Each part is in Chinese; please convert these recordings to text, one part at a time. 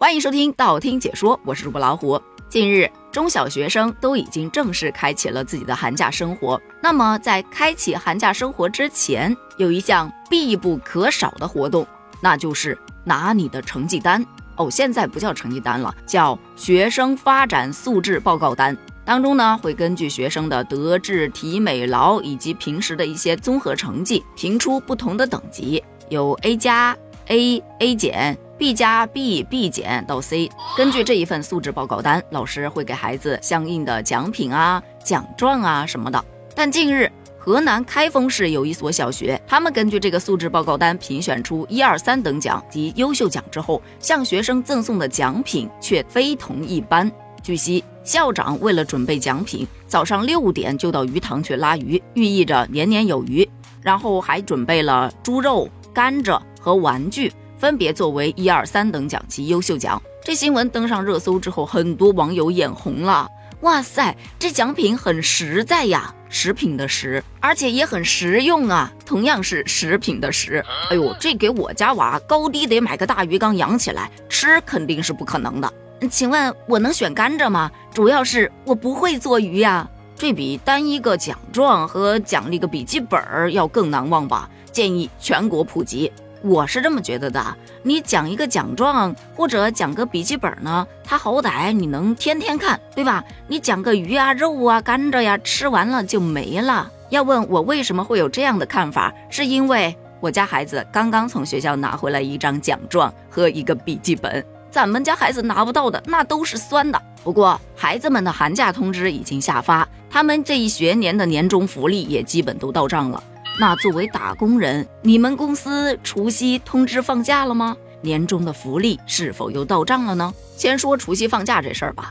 欢迎收听道听解说，我是主播老虎。近日，中小学生都已经正式开启了自己的寒假生活。那么，在开启寒假生活之前，有一项必不可少的活动，那就是拿你的成绩单。哦，现在不叫成绩单了，叫学生发展素质报告单。当中呢，会根据学生的德智体美劳以及平时的一些综合成绩，评出不同的等级，有 A 加、A、A 减。B 加 B B 减到 C，根据这一份素质报告单，老师会给孩子相应的奖品啊、奖状啊什么的。但近日，河南开封市有一所小学，他们根据这个素质报告单评选出一二三等奖及优秀奖之后，向学生赠送的奖品却非同一般。据悉，校长为了准备奖品，早上六点就到鱼塘去拉鱼，寓意着年年有余。然后还准备了猪肉、甘蔗和玩具。分别作为一二三等奖及优秀奖。这新闻登上热搜之后，很多网友眼红了。哇塞，这奖品很实在呀，食品的食，而且也很实用啊，同样是食品的食。哎呦，这给我家娃高低得买个大鱼缸养起来，吃肯定是不可能的。请问我能选甘蔗吗？主要是我不会做鱼呀。这比单一个奖状和奖励个笔记本要更难忘吧？建议全国普及。我是这么觉得的，你讲一个奖状或者讲个笔记本呢，它好歹你能天天看，对吧？你讲个鱼啊、肉啊、甘蔗呀，吃完了就没了。要问我为什么会有这样的看法，是因为我家孩子刚刚从学校拿回来一张奖状和一个笔记本，咱们家孩子拿不到的那都是酸的。不过孩子们的寒假通知已经下发，他们这一学年的年终福利也基本都到账了。那作为打工人，你们公司除夕通知放假了吗？年终的福利是否又到账了呢？先说除夕放假这事儿吧，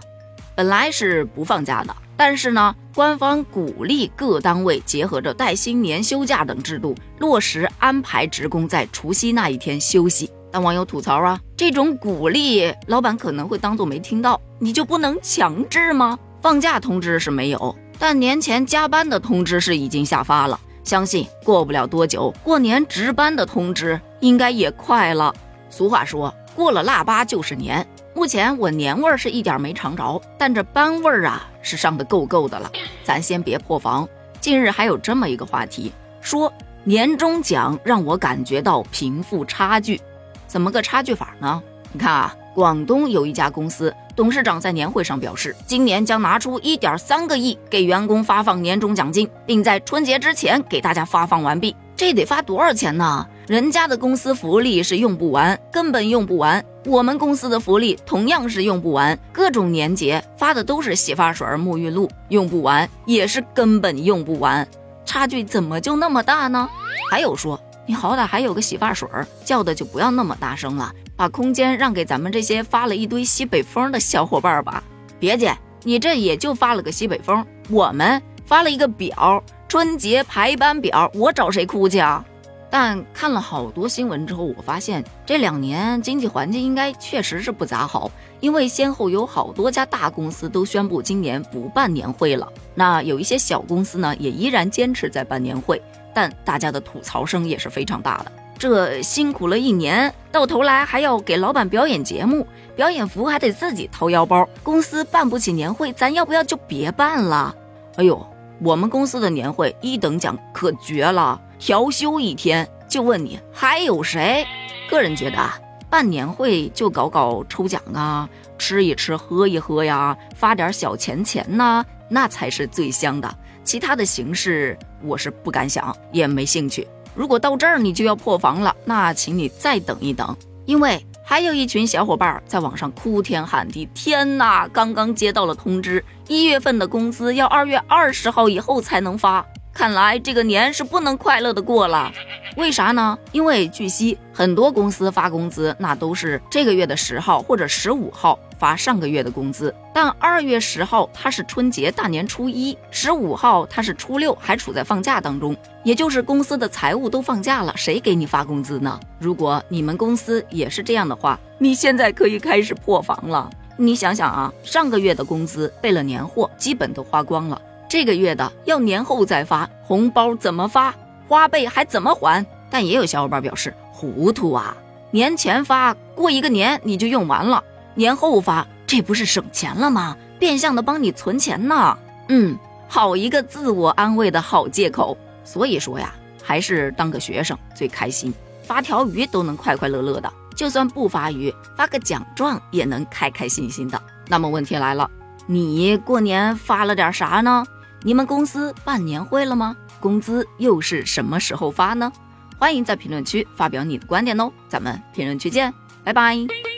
本来是不放假的，但是呢，官方鼓励各单位结合着带薪年休假等制度，落实安排职工在除夕那一天休息。但网友吐槽啊，这种鼓励，老板可能会当做没听到，你就不能强制吗？放假通知是没有，但年前加班的通知是已经下发了。相信过不了多久，过年值班的通知应该也快了。俗话说，过了腊八就是年。目前我年味儿是一点没尝着，但这班味儿啊是上的够够的了。咱先别破防。近日还有这么一个话题，说年终奖让我感觉到贫富差距，怎么个差距法呢？你看啊，广东有一家公司。董事长在年会上表示，今年将拿出一点三个亿给员工发放年终奖金，并在春节之前给大家发放完毕。这得发多少钱呢？人家的公司福利是用不完，根本用不完。我们公司的福利同样是用不完，各种年节发的都是洗发水、沐浴露，用不完也是根本用不完。差距怎么就那么大呢？还有说，你好歹还有个洗发水，叫的就不要那么大声了。把空间让给咱们这些发了一堆西北风的小伙伴吧。别介，你这也就发了个西北风，我们发了一个表，春节排班表，我找谁哭去啊？但看了好多新闻之后，我发现这两年经济环境应该确实是不咋好，因为先后有好多家大公司都宣布今年不办年会了。那有一些小公司呢，也依然坚持在办年会，但大家的吐槽声也是非常大的。这辛苦了一年，到头来还要给老板表演节目，表演服还得自己掏腰包。公司办不起年会，咱要不要就别办了？哎呦，我们公司的年会一等奖可绝了，调休一天。就问你还有谁？个人觉得啊，办年会就搞搞抽奖啊，吃一吃喝一喝呀，发点小钱钱呐，那才是最香的。其他的形式我是不敢想，也没兴趣。如果到这儿你就要破防了，那请你再等一等，因为还有一群小伙伴在网上哭天喊地。天哪，刚刚接到了通知，一月份的工资要二月二十号以后才能发，看来这个年是不能快乐的过了。为啥呢？因为据悉，很多公司发工资那都是这个月的十号或者十五号。发上个月的工资，但二月十号它是春节大年初一，十五号它是初六，还处在放假当中，也就是公司的财务都放假了，谁给你发工资呢？如果你们公司也是这样的话，你现在可以开始破防了。你想想啊，上个月的工资备了年货，基本都花光了，这个月的要年后再发，红包怎么发？花呗还怎么还？但也有小伙伴表示糊涂啊，年前发过一个年你就用完了。年后发，这不是省钱了吗？变相的帮你存钱呢。嗯，好一个自我安慰的好借口。所以说呀，还？是当个学生最开心，发条鱼都能快快乐乐的，就算不发鱼，发个奖状也能开开心心的。那么问题来了，你过年发了点啥呢？你们公司办年会了吗？工资又是什么时候发呢？欢迎在评论区发表你的观点哦，咱们评论区见，拜拜。